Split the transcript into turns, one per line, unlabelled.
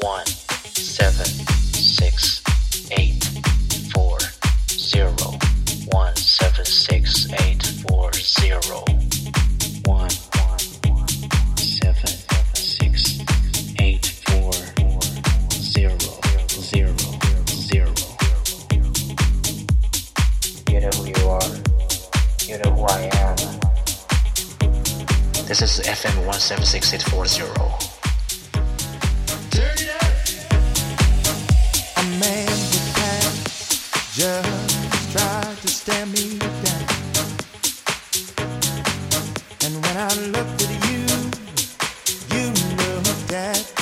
one seven six eight four zero one seven six eight four zero one one one seven six eight four zero zero zero. You know who you are. You know who I am. This is FM one seven six eight four zero.
just tried to stand me down. And when I looked at you, you looked at me.